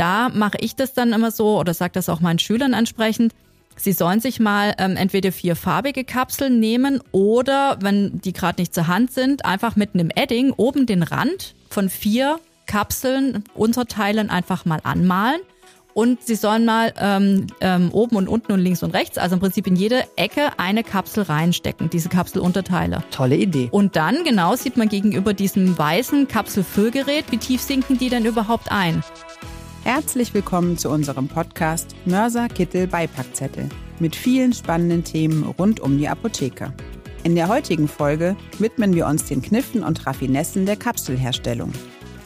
Da mache ich das dann immer so oder sage das auch meinen Schülern entsprechend. Sie sollen sich mal ähm, entweder vier farbige Kapseln nehmen oder, wenn die gerade nicht zur Hand sind, einfach mit einem Edding oben den Rand von vier Kapseln, Unterteilen einfach mal anmalen. Und sie sollen mal ähm, ähm, oben und unten und links und rechts, also im Prinzip in jede Ecke eine Kapsel reinstecken, diese Kapselunterteile. Tolle Idee. Und dann genau sieht man gegenüber diesem weißen Kapselfüllgerät, wie tief sinken die denn überhaupt ein. Herzlich willkommen zu unserem Podcast Mörser Kittel Beipackzettel mit vielen spannenden Themen rund um die Apotheke. In der heutigen Folge widmen wir uns den Kniffen und Raffinessen der Kapselherstellung.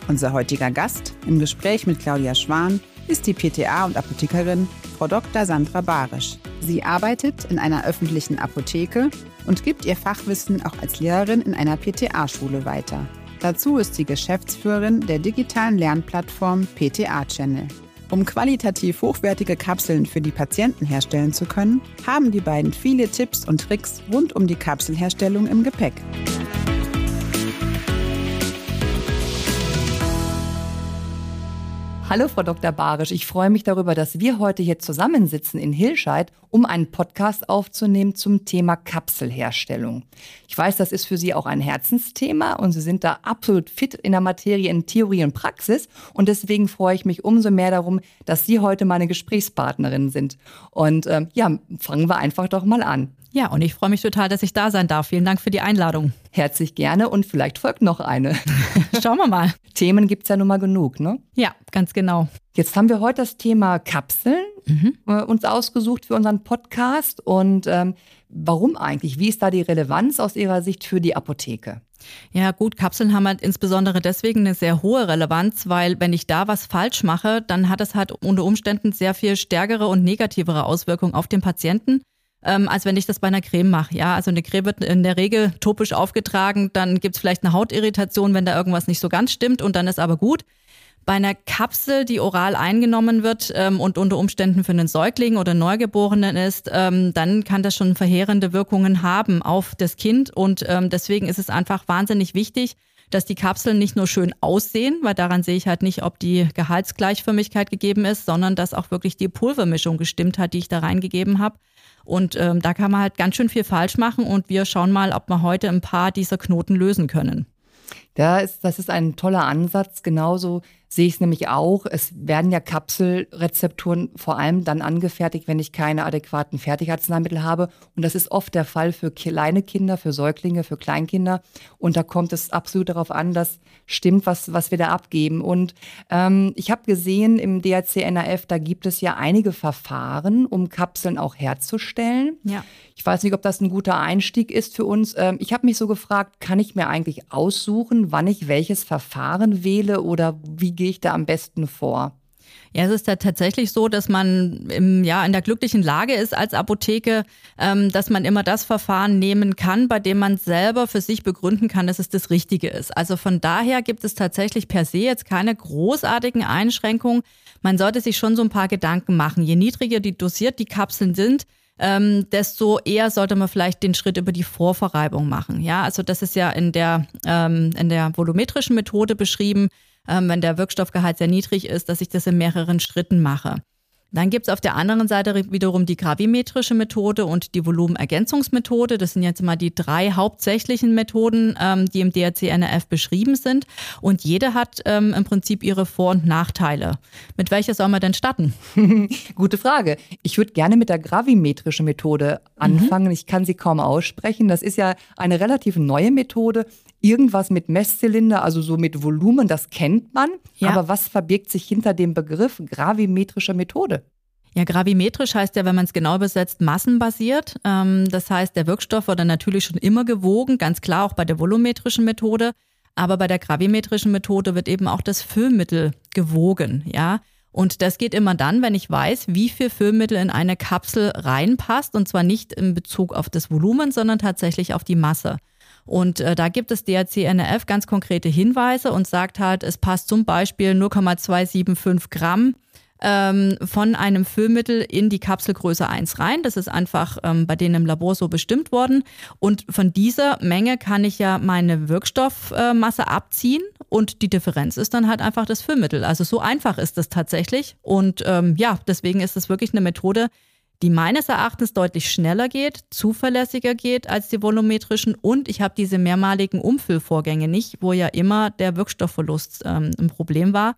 Unser heutiger Gast im Gespräch mit Claudia Schwan ist die PTA und Apothekerin Frau Dr. Sandra Barisch. Sie arbeitet in einer öffentlichen Apotheke und gibt ihr Fachwissen auch als Lehrerin in einer PTA-Schule weiter. Dazu ist sie Geschäftsführerin der digitalen Lernplattform PTA Channel. Um qualitativ hochwertige Kapseln für die Patienten herstellen zu können, haben die beiden viele Tipps und Tricks rund um die Kapselherstellung im Gepäck. Hallo, Frau Dr. Barisch. Ich freue mich darüber, dass wir heute hier zusammensitzen in Hilscheid, um einen Podcast aufzunehmen zum Thema Kapselherstellung. Ich weiß, das ist für Sie auch ein Herzensthema und Sie sind da absolut fit in der Materie in Theorie und Praxis. Und deswegen freue ich mich umso mehr darum, dass Sie heute meine Gesprächspartnerin sind. Und ähm, ja, fangen wir einfach doch mal an. Ja, und ich freue mich total, dass ich da sein darf. Vielen Dank für die Einladung. Herzlich gerne und vielleicht folgt noch eine. Schauen wir mal. Themen gibt's ja nun mal genug, ne? Ja, ganz genau. Jetzt haben wir heute das Thema Kapseln mhm. äh, uns ausgesucht für unseren Podcast. Und ähm, warum eigentlich? Wie ist da die Relevanz aus Ihrer Sicht für die Apotheke? Ja, gut, Kapseln haben halt insbesondere deswegen eine sehr hohe Relevanz, weil wenn ich da was falsch mache, dann hat es halt unter Umständen sehr viel stärkere und negativere Auswirkungen auf den Patienten ähm, als wenn ich das bei einer Creme mache. Ja, also eine Creme wird in der Regel topisch aufgetragen, dann gibt's vielleicht eine Hautirritation, wenn da irgendwas nicht so ganz stimmt und dann ist aber gut. Bei einer Kapsel, die oral eingenommen wird ähm, und unter Umständen für einen Säugling oder Neugeborenen ist, ähm, dann kann das schon verheerende Wirkungen haben auf das Kind. Und ähm, deswegen ist es einfach wahnsinnig wichtig, dass die Kapseln nicht nur schön aussehen, weil daran sehe ich halt nicht, ob die Gehaltsgleichförmigkeit gegeben ist, sondern dass auch wirklich die Pulvermischung gestimmt hat, die ich da reingegeben habe. Und ähm, da kann man halt ganz schön viel falsch machen und wir schauen mal, ob wir heute ein paar dieser Knoten lösen können. Da ist, das ist ein toller Ansatz. Genauso sehe ich es nämlich auch. Es werden ja Kapselrezepturen vor allem dann angefertigt, wenn ich keine adäquaten Fertigarzneimittel habe. Und das ist oft der Fall für kleine Kinder, für Säuglinge, für Kleinkinder. Und da kommt es absolut darauf an, dass stimmt, was, was wir da abgeben. Und ähm, ich habe gesehen im DRC-NAF, da gibt es ja einige Verfahren, um Kapseln auch herzustellen. Ja. Ich weiß nicht, ob das ein guter Einstieg ist für uns. Ähm, ich habe mich so gefragt, kann ich mir eigentlich aussuchen, wann ich welches Verfahren wähle oder wie gehe ich da am besten vor? Ja, es ist ja tatsächlich so, dass man im, ja, in der glücklichen Lage ist als Apotheke, ähm, dass man immer das Verfahren nehmen kann, bei dem man selber für sich begründen kann, dass es das Richtige ist. Also von daher gibt es tatsächlich per se jetzt keine großartigen Einschränkungen. Man sollte sich schon so ein paar Gedanken machen. Je niedriger die dosiert die Kapseln sind, ähm, desto eher sollte man vielleicht den Schritt über die Vorverreibung machen. Ja, also das ist ja in der, ähm, in der volumetrischen Methode beschrieben, ähm, wenn der Wirkstoffgehalt sehr niedrig ist, dass ich das in mehreren Schritten mache. Dann gibt's auf der anderen Seite wiederum die gravimetrische Methode und die Volumenergänzungsmethode. Das sind jetzt mal die drei hauptsächlichen Methoden, ähm, die im DRC-NRF beschrieben sind. Und jede hat ähm, im Prinzip ihre Vor- und Nachteile. Mit welcher soll man denn starten? Gute Frage. Ich würde gerne mit der gravimetrischen Methode anfangen. Mhm. Ich kann sie kaum aussprechen. Das ist ja eine relativ neue Methode irgendwas mit Messzylinder, also so mit Volumen, das kennt man. Ja. Aber was verbirgt sich hinter dem Begriff gravimetrische Methode? Ja, gravimetrisch heißt ja, wenn man es genau übersetzt, massenbasiert. Ähm, das heißt, der Wirkstoff wurde natürlich schon immer gewogen, ganz klar auch bei der volumetrischen Methode. Aber bei der gravimetrischen Methode wird eben auch das Füllmittel gewogen, ja. Und das geht immer dann, wenn ich weiß, wie viel Füllmittel in eine Kapsel reinpasst. Und zwar nicht in Bezug auf das Volumen, sondern tatsächlich auf die Masse. Und äh, da gibt es DRC-NRF ganz konkrete Hinweise und sagt halt, es passt zum Beispiel 0,275 Gramm ähm, von einem Füllmittel in die Kapselgröße 1 rein. Das ist einfach ähm, bei denen im Labor so bestimmt worden. Und von dieser Menge kann ich ja meine Wirkstoffmasse äh, abziehen und die Differenz ist dann halt einfach das Füllmittel. Also so einfach ist das tatsächlich. Und ähm, ja, deswegen ist es wirklich eine Methode, die meines Erachtens deutlich schneller geht, zuverlässiger geht als die volumetrischen und ich habe diese mehrmaligen Umfüllvorgänge nicht, wo ja immer der Wirkstoffverlust ähm, ein Problem war,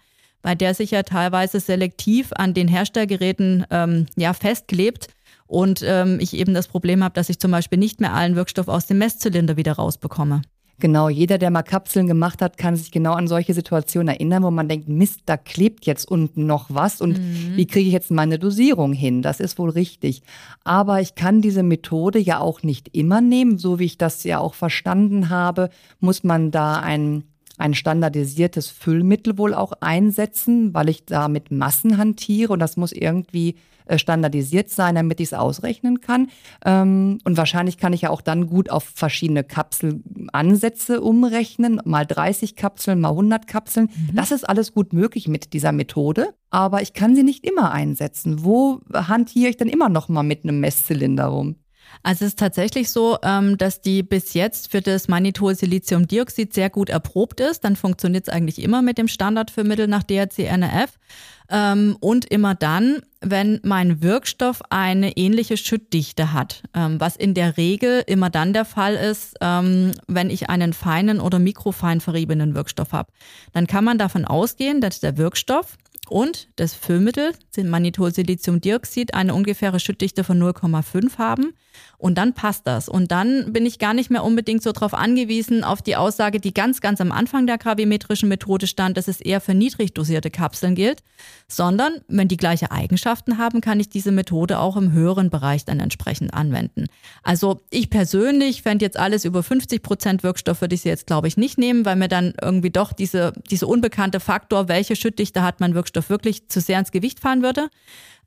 weil der sich ja teilweise selektiv an den Herstellgeräten ähm, ja festklebt und ähm, ich eben das Problem habe, dass ich zum Beispiel nicht mehr allen Wirkstoff aus dem Messzylinder wieder rausbekomme. Genau, jeder, der mal Kapseln gemacht hat, kann sich genau an solche Situationen erinnern, wo man denkt, Mist, da klebt jetzt unten noch was und mhm. wie kriege ich jetzt meine Dosierung hin? Das ist wohl richtig. Aber ich kann diese Methode ja auch nicht immer nehmen. So wie ich das ja auch verstanden habe, muss man da ein ein standardisiertes Füllmittel wohl auch einsetzen, weil ich da mit Massen hantiere und das muss irgendwie äh, standardisiert sein, damit ich es ausrechnen kann. Ähm, und wahrscheinlich kann ich ja auch dann gut auf verschiedene Kapselansätze umrechnen, mal 30 Kapseln, mal 100 Kapseln. Mhm. Das ist alles gut möglich mit dieser Methode, aber ich kann sie nicht immer einsetzen. Wo hantiere ich dann immer noch mal mit einem Messzylinder rum? Also es ist tatsächlich so, ähm, dass die bis jetzt für das Mannitol-Siliziumdioxid sehr gut erprobt ist. Dann funktioniert es eigentlich immer mit dem Standard für Mittel nach DHC-NRF. Ähm, und immer dann, wenn mein Wirkstoff eine ähnliche Schüttdichte hat, ähm, was in der Regel immer dann der Fall ist, wenn ich einen feinen oder mikrofein verriebenen Wirkstoff habe. Dann kann man davon ausgehen, dass der Wirkstoff und das Füllmittel, Mannitol-Siliziumdioxid, eine ungefähre Schüttdichte von 0,5 haben. Und dann passt das. Und dann bin ich gar nicht mehr unbedingt so darauf angewiesen, auf die Aussage, die ganz, ganz am Anfang der gravimetrischen Methode stand, dass es eher für niedrig dosierte Kapseln gilt, sondern wenn die gleiche Eigenschaften haben, kann ich diese Methode auch im höheren Bereich dann entsprechend anwenden. Also ich persönlich fände jetzt alles über 50 Prozent Wirkstoff, würde ich sie jetzt, glaube ich, nicht nehmen, weil mir dann irgendwie doch diese, diese unbekannte Faktor, welche Schüttdichte hat mein Wirkstoff wirklich zu sehr ins Gewicht fahren würde.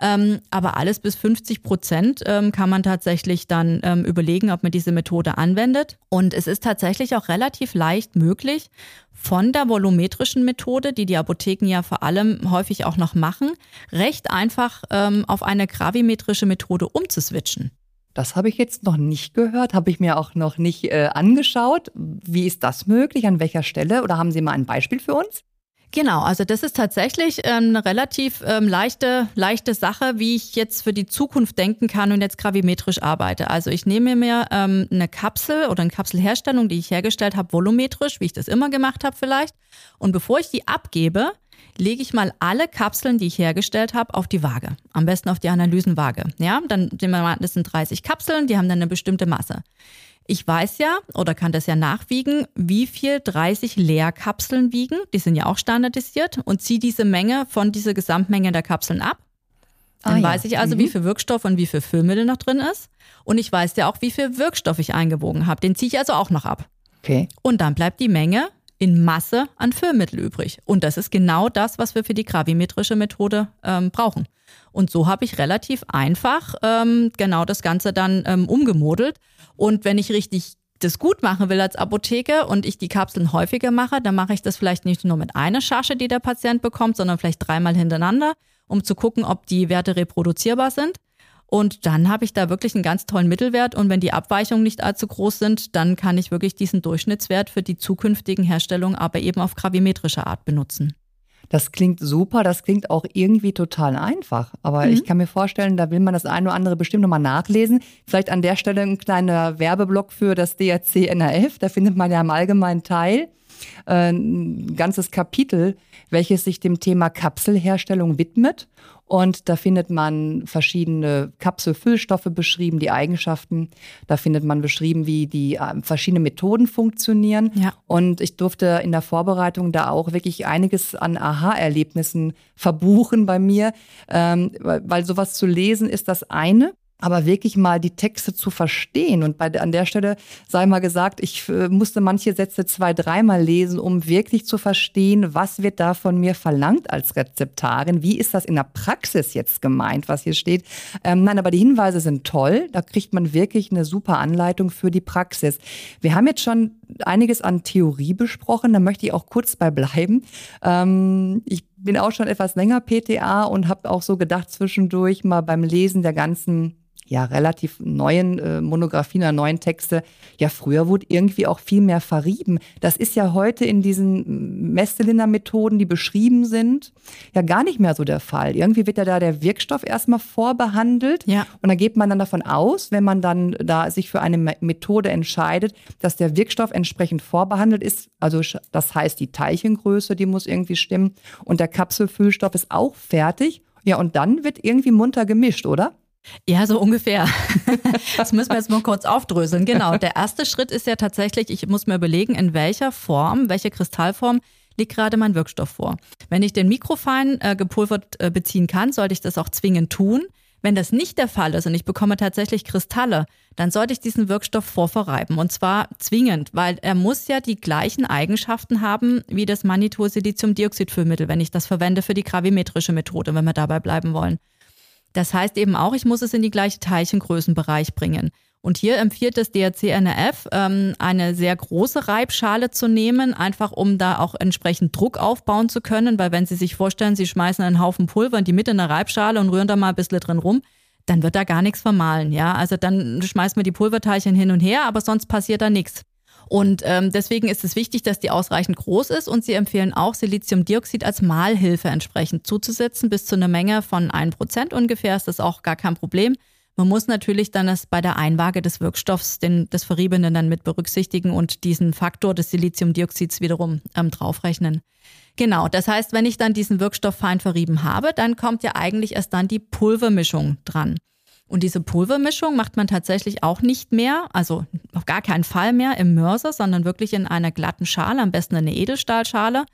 Ähm, aber alles bis 50 Prozent ähm, kann man tatsächlich dann ähm, überlegen, ob man diese Methode anwendet. Und es ist tatsächlich auch relativ leicht möglich, von der volumetrischen Methode, die die Apotheken ja vor allem häufig auch noch machen, recht einfach ähm, auf eine gravimetrische Methode umzuswitchen. Das habe ich jetzt noch nicht gehört, habe ich mir auch noch nicht äh, angeschaut. Wie ist das möglich? An welcher Stelle? Oder haben Sie mal ein Beispiel für uns? Genau, also das ist tatsächlich ähm, eine relativ ähm, leichte, leichte Sache, wie ich jetzt für die Zukunft denken kann und jetzt gravimetrisch arbeite. Also ich nehme mir ähm, eine Kapsel oder eine Kapselherstellung, die ich hergestellt habe, volumetrisch, wie ich das immer gemacht habe vielleicht. Und bevor ich die abgebe, lege ich mal alle Kapseln, die ich hergestellt habe, auf die Waage. Am besten auf die Analysenwaage. Ja, dann sehen wir mal, das sind 30 Kapseln, die haben dann eine bestimmte Masse. Ich weiß ja oder kann das ja nachwiegen, wie viel 30 Leerkapseln wiegen. Die sind ja auch standardisiert und ziehe diese Menge von dieser Gesamtmenge der Kapseln ab. Dann ah, weiß ja. ich also, mhm. wie viel Wirkstoff und wie viel Füllmittel noch drin ist. Und ich weiß ja auch, wie viel Wirkstoff ich eingewogen habe. Den ziehe ich also auch noch ab. Okay. Und dann bleibt die Menge in Masse an Füllmittel übrig. Und das ist genau das, was wir für die gravimetrische Methode ähm, brauchen. Und so habe ich relativ einfach ähm, genau das Ganze dann ähm, umgemodelt. Und wenn ich richtig das gut machen will als Apotheke und ich die Kapseln häufiger mache, dann mache ich das vielleicht nicht nur mit einer Charge, die der Patient bekommt, sondern vielleicht dreimal hintereinander, um zu gucken, ob die Werte reproduzierbar sind. Und dann habe ich da wirklich einen ganz tollen Mittelwert. Und wenn die Abweichungen nicht allzu groß sind, dann kann ich wirklich diesen Durchschnittswert für die zukünftigen Herstellungen aber eben auf gravimetrische Art benutzen. Das klingt super, das klingt auch irgendwie total einfach. Aber mhm. ich kann mir vorstellen, da will man das eine oder andere bestimmt nochmal nachlesen. Vielleicht an der Stelle ein kleiner Werbeblock für das DRC NRF. Da findet man ja im allgemeinen Teil äh, ein ganzes Kapitel, welches sich dem Thema Kapselherstellung widmet. Und da findet man verschiedene Kapselfüllstoffe beschrieben, die Eigenschaften. Da findet man beschrieben, wie die äh, verschiedenen Methoden funktionieren. Ja. Und ich durfte in der Vorbereitung da auch wirklich einiges an Aha-Erlebnissen verbuchen bei mir, ähm, weil, weil sowas zu lesen ist das eine aber wirklich mal die Texte zu verstehen. Und bei, an der Stelle sei mal gesagt, ich äh, musste manche Sätze zwei, dreimal lesen, um wirklich zu verstehen, was wird da von mir verlangt als Rezeptarin? Wie ist das in der Praxis jetzt gemeint, was hier steht? Ähm, nein, aber die Hinweise sind toll. Da kriegt man wirklich eine super Anleitung für die Praxis. Wir haben jetzt schon einiges an Theorie besprochen, da möchte ich auch kurz bei bleiben. Ähm, ich bin auch schon etwas länger PTA und habe auch so gedacht zwischendurch mal beim Lesen der ganzen ja relativ neuen äh, Monographien oder neuen Texte, ja früher wurde irgendwie auch viel mehr verrieben. Das ist ja heute in diesen Mesteliner-Methoden, die beschrieben sind, ja gar nicht mehr so der Fall. Irgendwie wird ja da der Wirkstoff erstmal vorbehandelt ja. und da geht man dann davon aus, wenn man dann da sich für eine Methode entscheidet, dass der Wirkstoff entsprechend vorbehandelt ist. Also das heißt, die Teilchengröße, die muss irgendwie stimmen und der Kapselfüllstoff ist auch fertig. Ja, und dann wird irgendwie munter gemischt, oder? Ja, so ungefähr. Das müssen wir jetzt mal kurz aufdröseln. Genau. Der erste Schritt ist ja tatsächlich, ich muss mir überlegen, in welcher Form, welche Kristallform liegt gerade mein Wirkstoff vor. Wenn ich den mikrofein äh, gepulvert äh, beziehen kann, sollte ich das auch zwingend tun. Wenn das nicht der Fall ist und ich bekomme tatsächlich Kristalle, dann sollte ich diesen Wirkstoff vorverreiben. Und zwar zwingend, weil er muss ja die gleichen Eigenschaften haben wie das Manitol-Siliziumdioxid-Füllmittel, wenn ich das verwende für die gravimetrische Methode, wenn wir dabei bleiben wollen. Das heißt eben auch, ich muss es in die gleiche Teilchengrößenbereich bringen. Und hier empfiehlt das DRC-NRF, ähm, eine sehr große Reibschale zu nehmen, einfach um da auch entsprechend Druck aufbauen zu können, weil wenn Sie sich vorstellen, Sie schmeißen einen Haufen Pulver in die Mitte einer Reibschale und rühren da mal ein bisschen drin rum, dann wird da gar nichts vermahlen, ja. Also dann schmeißen wir die Pulverteilchen hin und her, aber sonst passiert da nichts. Und ähm, deswegen ist es wichtig, dass die ausreichend groß ist und sie empfehlen auch, Siliziumdioxid als Mahlhilfe entsprechend zuzusetzen. Bis zu einer Menge von 1% ungefähr ist das auch gar kein Problem. Man muss natürlich dann das bei der Einwaage des Wirkstoffs, den, des Verriebenen dann mit berücksichtigen und diesen Faktor des Siliziumdioxids wiederum ähm, draufrechnen. Genau, das heißt, wenn ich dann diesen Wirkstoff fein verrieben habe, dann kommt ja eigentlich erst dann die Pulvermischung dran. Und diese Pulvermischung macht man tatsächlich auch nicht mehr, also auf gar keinen Fall mehr im Mörser, sondern wirklich in einer glatten Schale, am besten eine Edelstahlschale,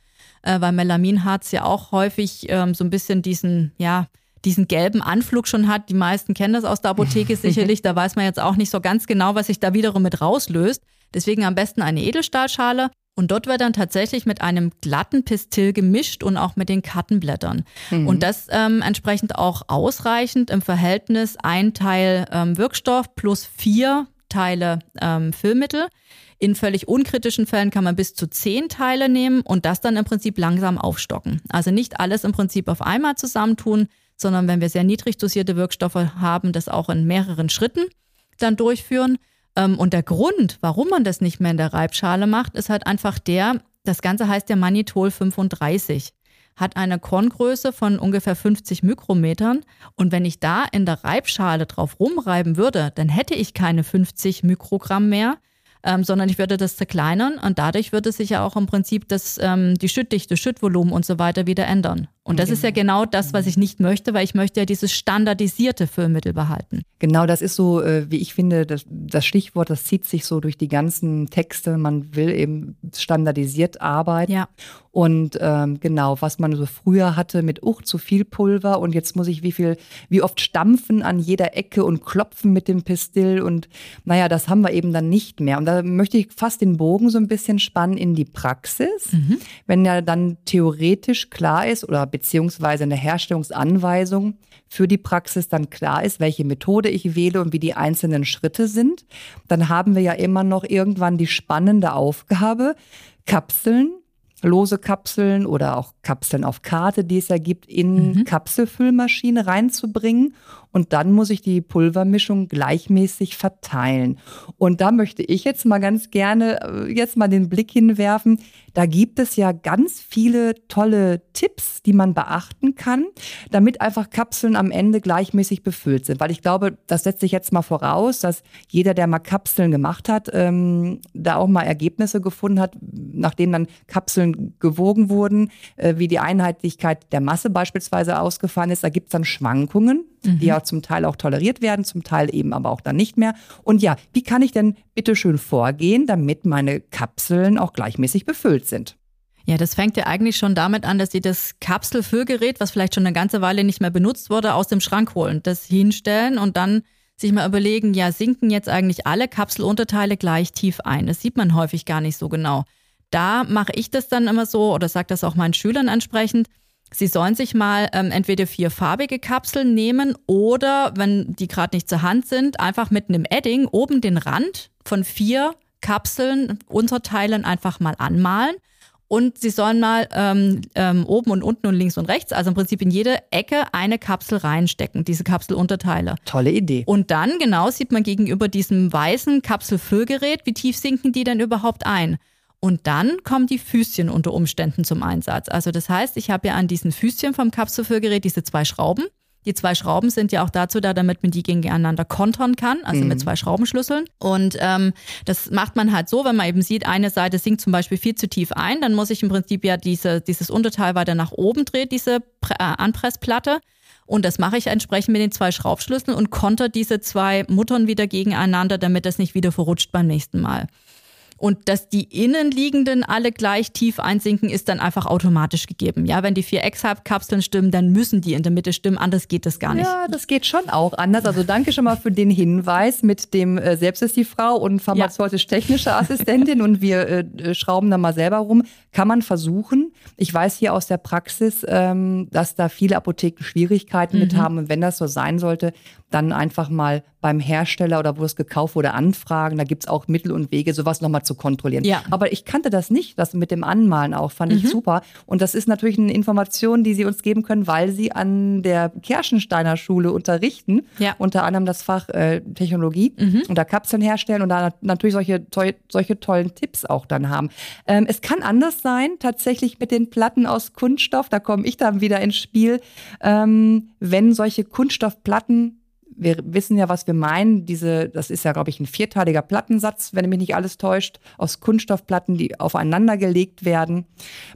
äh, weil Melaminharz ja auch häufig ähm, so ein bisschen diesen, ja, diesen gelben Anflug schon hat. Die meisten kennen das aus der Apotheke sicherlich. Da weiß man jetzt auch nicht so ganz genau, was sich da wiederum mit rauslöst. Deswegen am besten eine Edelstahlschale. Und dort wird dann tatsächlich mit einem glatten Pistil gemischt und auch mit den Kartenblättern. Mhm. Und das ähm, entsprechend auch ausreichend im Verhältnis ein Teil ähm, Wirkstoff plus vier Teile ähm, Füllmittel. In völlig unkritischen Fällen kann man bis zu zehn Teile nehmen und das dann im Prinzip langsam aufstocken. Also nicht alles im Prinzip auf einmal zusammentun, sondern wenn wir sehr niedrig dosierte Wirkstoffe haben, das auch in mehreren Schritten dann durchführen. Ähm, und der Grund, warum man das nicht mehr in der Reibschale macht, ist halt einfach der, das Ganze heißt ja Manitol 35 hat eine Korngröße von ungefähr 50 Mikrometern. Und wenn ich da in der Reibschale drauf rumreiben würde, dann hätte ich keine 50 Mikrogramm mehr, ähm, sondern ich würde das zerkleinern und dadurch würde sich ja auch im Prinzip das, ähm, die Schüttdichte, Schüttvolumen und so weiter wieder ändern. Und das genau. ist ja genau. genau das, was ich nicht möchte, weil ich möchte ja dieses standardisierte Füllmittel behalten. Genau, das ist so, äh, wie ich finde, das, das Stichwort, das zieht sich so durch die ganzen Texte. Man will eben standardisiert arbeiten. Ja. Und ähm, genau, was man so früher hatte mit uch zu viel Pulver und jetzt muss ich wie viel, wie oft stampfen an jeder Ecke und klopfen mit dem Pistil und naja, das haben wir eben dann nicht mehr. Und da möchte ich fast den Bogen so ein bisschen spannen in die Praxis. Mhm. Wenn ja dann theoretisch klar ist oder beziehungsweise eine Herstellungsanweisung für die Praxis dann klar ist, welche Methode ich wähle und wie die einzelnen Schritte sind, dann haben wir ja immer noch irgendwann die spannende Aufgabe, Kapseln lose Kapseln oder auch Kapseln auf Karte, die es ja gibt, in mhm. Kapselfüllmaschine reinzubringen. Und dann muss ich die Pulvermischung gleichmäßig verteilen. Und da möchte ich jetzt mal ganz gerne äh, jetzt mal den Blick hinwerfen. Da gibt es ja ganz viele tolle Tipps, die man beachten kann, damit einfach Kapseln am Ende gleichmäßig befüllt sind. Weil ich glaube, das setzt sich jetzt mal voraus, dass jeder, der mal Kapseln gemacht hat, ähm, da auch mal Ergebnisse gefunden hat, nachdem dann Kapseln gewogen wurden, äh, wie die Einheitlichkeit der Masse beispielsweise ausgefallen ist. Da gibt es dann Schwankungen, mhm. die ja zum Teil auch toleriert werden, zum Teil eben aber auch dann nicht mehr. Und ja, wie kann ich denn bitte schön vorgehen, damit meine Kapseln auch gleichmäßig befüllt sind? Ja, das fängt ja eigentlich schon damit an, dass sie das Kapselfüllgerät, was vielleicht schon eine ganze Weile nicht mehr benutzt wurde, aus dem Schrank holen, das hinstellen und dann sich mal überlegen, ja, sinken jetzt eigentlich alle Kapselunterteile gleich tief ein? Das sieht man häufig gar nicht so genau. Da mache ich das dann immer so oder sage das auch meinen Schülern entsprechend. Sie sollen sich mal ähm, entweder vier farbige Kapseln nehmen oder, wenn die gerade nicht zur Hand sind, einfach mit einem Edding oben den Rand von vier Kapseln, Unterteilen einfach mal anmalen. Und sie sollen mal ähm, ähm, oben und unten und links und rechts, also im Prinzip in jede Ecke eine Kapsel reinstecken, diese Kapselunterteile. Tolle Idee. Und dann genau sieht man gegenüber diesem weißen Kapselfüllgerät, wie tief sinken die denn überhaupt ein. Und dann kommen die Füßchen unter Umständen zum Einsatz. Also das heißt, ich habe ja an diesen Füßchen vom Kapselfüllgerät diese zwei Schrauben. Die zwei Schrauben sind ja auch dazu da, damit man die gegeneinander kontern kann, also mhm. mit zwei Schraubenschlüsseln. Und ähm, das macht man halt so, wenn man eben sieht, eine Seite sinkt zum Beispiel viel zu tief ein, dann muss ich im Prinzip ja diese, dieses Unterteil weiter nach oben drehen, diese äh, Anpressplatte. Und das mache ich entsprechend mit den zwei Schraubschlüsseln und konter diese zwei Muttern wieder gegeneinander, damit das nicht wieder verrutscht beim nächsten Mal. Und dass die innenliegenden alle gleich tief einsinken, ist dann einfach automatisch gegeben. Ja, wenn die vier X-Halbkapseln stimmen, dann müssen die in der Mitte stimmen. Anders geht das gar nicht. Ja, das geht schon auch anders. Also danke schon mal für den Hinweis mit dem äh, Selbst ist die Frau und pharmazeutisch-technische Assistentin und wir äh, schrauben da mal selber rum. Kann man versuchen. Ich weiß hier aus der Praxis, ähm, dass da viele Apotheken Schwierigkeiten mhm. mit haben. Und wenn das so sein sollte, dann einfach mal beim Hersteller oder wo es gekauft wurde anfragen. Da gibt es auch Mittel und Wege, sowas nochmal zu kontrollieren. Ja. Aber ich kannte das nicht, das mit dem Anmalen auch, fand mhm. ich super. Und das ist natürlich eine Information, die Sie uns geben können, weil Sie an der Kerschensteiner Schule unterrichten, ja. unter anderem das Fach äh, Technologie mhm. und da Kapseln herstellen und da natürlich solche, solche tollen Tipps auch dann haben. Ähm, es kann anders sein, tatsächlich mit den Platten aus Kunststoff, da komme ich dann wieder ins Spiel, ähm, wenn solche Kunststoffplatten wir wissen ja, was wir meinen. Diese, das ist ja, glaube ich, ein vierteiliger Plattensatz, wenn mich nicht alles täuscht, aus Kunststoffplatten, die aufeinander gelegt werden